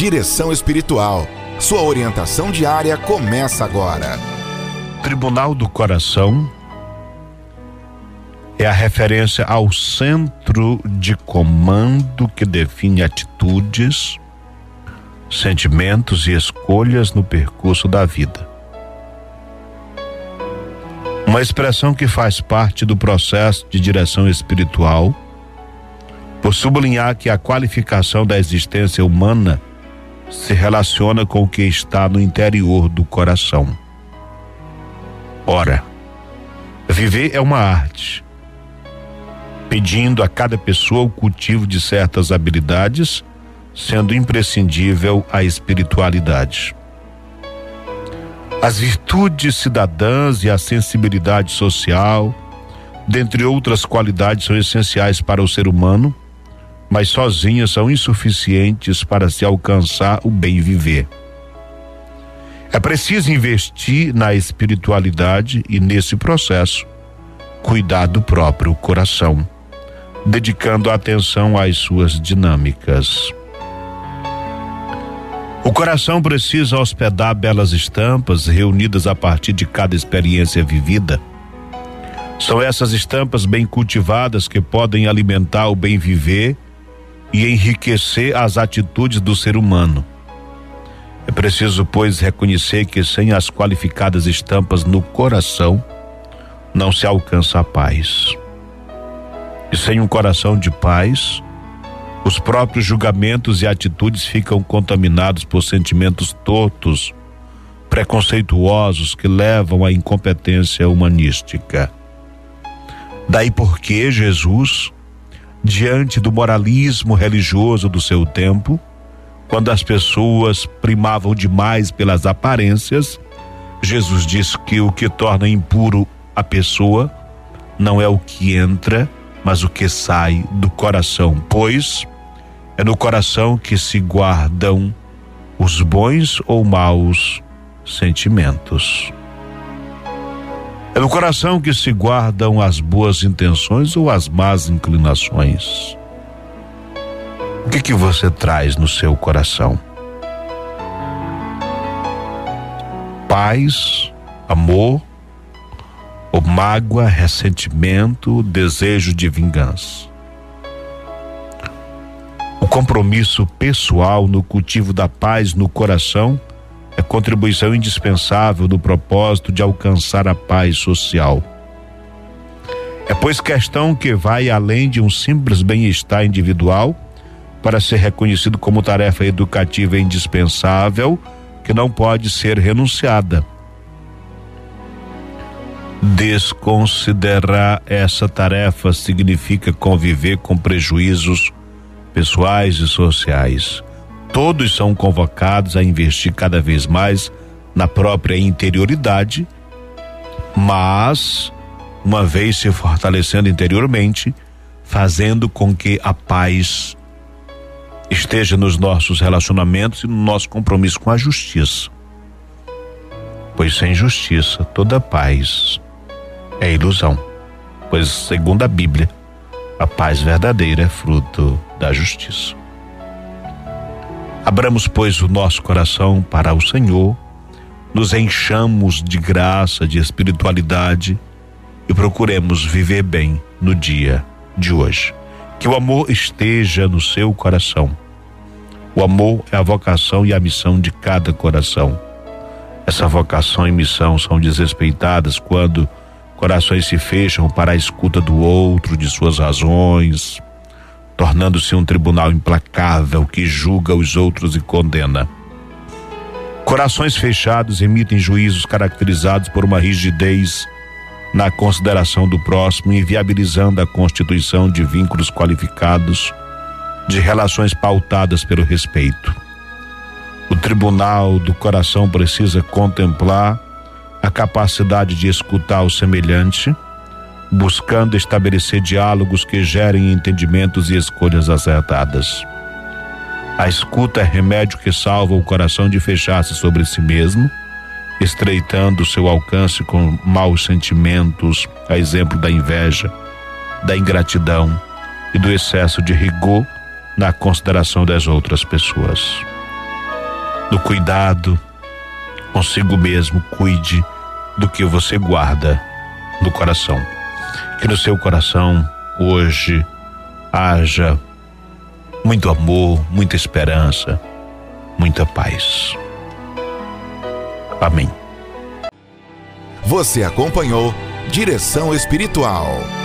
Direção Espiritual. Sua orientação diária começa agora. Tribunal do Coração é a referência ao centro de comando que define atitudes, sentimentos e escolhas no percurso da vida. Uma expressão que faz parte do processo de direção espiritual, por sublinhar que a qualificação da existência humana se relaciona com o que está no interior do coração. Ora, viver é uma arte, pedindo a cada pessoa o cultivo de certas habilidades, sendo imprescindível a espiritualidade. As virtudes cidadãs e a sensibilidade social, dentre outras qualidades, são essenciais para o ser humano mas sozinhas são insuficientes para se alcançar o bem viver. É preciso investir na espiritualidade e nesse processo cuidar do próprio coração, dedicando atenção às suas dinâmicas. O coração precisa hospedar belas estampas reunidas a partir de cada experiência vivida. São essas estampas bem cultivadas que podem alimentar o bem viver e enriquecer as atitudes do ser humano. É preciso, pois, reconhecer que sem as qualificadas estampas no coração, não se alcança a paz. E sem um coração de paz, os próprios julgamentos e atitudes ficam contaminados por sentimentos tortos, preconceituosos que levam à incompetência humanística. Daí porque Jesus diante do moralismo religioso do seu tempo, quando as pessoas primavam demais pelas aparências, Jesus diz que o que torna impuro a pessoa não é o que entra, mas o que sai do coração, pois é no coração que se guardam os bons ou maus sentimentos. É no coração que se guardam as boas intenções ou as más inclinações. O que que você traz no seu coração? Paz, amor, ou mágoa, ressentimento, desejo de vingança? O compromisso pessoal no cultivo da paz no coração contribuição indispensável do propósito de alcançar a paz social. É, pois, questão que vai além de um simples bem-estar individual para ser reconhecido como tarefa educativa indispensável que não pode ser renunciada. Desconsiderar essa tarefa significa conviver com prejuízos pessoais e sociais Todos são convocados a investir cada vez mais na própria interioridade, mas, uma vez se fortalecendo interiormente, fazendo com que a paz esteja nos nossos relacionamentos e no nosso compromisso com a justiça. Pois sem justiça toda paz é ilusão. Pois, segundo a Bíblia, a paz verdadeira é fruto da justiça. Abramos, pois, o nosso coração para o Senhor, nos enchamos de graça, de espiritualidade e procuremos viver bem no dia de hoje. Que o amor esteja no seu coração. O amor é a vocação e a missão de cada coração. Essa vocação e missão são desrespeitadas quando corações se fecham para a escuta do outro, de suas razões, tornando-se um tribunal implacável que julga os outros e condena. Corações fechados emitem juízos caracterizados por uma rigidez na consideração do próximo, inviabilizando a constituição de vínculos qualificados, de relações pautadas pelo respeito. O tribunal do coração precisa contemplar a capacidade de escutar o semelhante buscando estabelecer diálogos que gerem entendimentos e escolhas acertadas. A escuta é remédio que salva o coração de fechar-se sobre si mesmo, estreitando seu alcance com maus sentimentos, a exemplo da inveja, da ingratidão e do excesso de rigor na consideração das outras pessoas. no cuidado consigo mesmo, cuide do que você guarda no coração. Que no seu coração hoje haja muito amor, muita esperança, muita paz. Amém. Você acompanhou Direção Espiritual.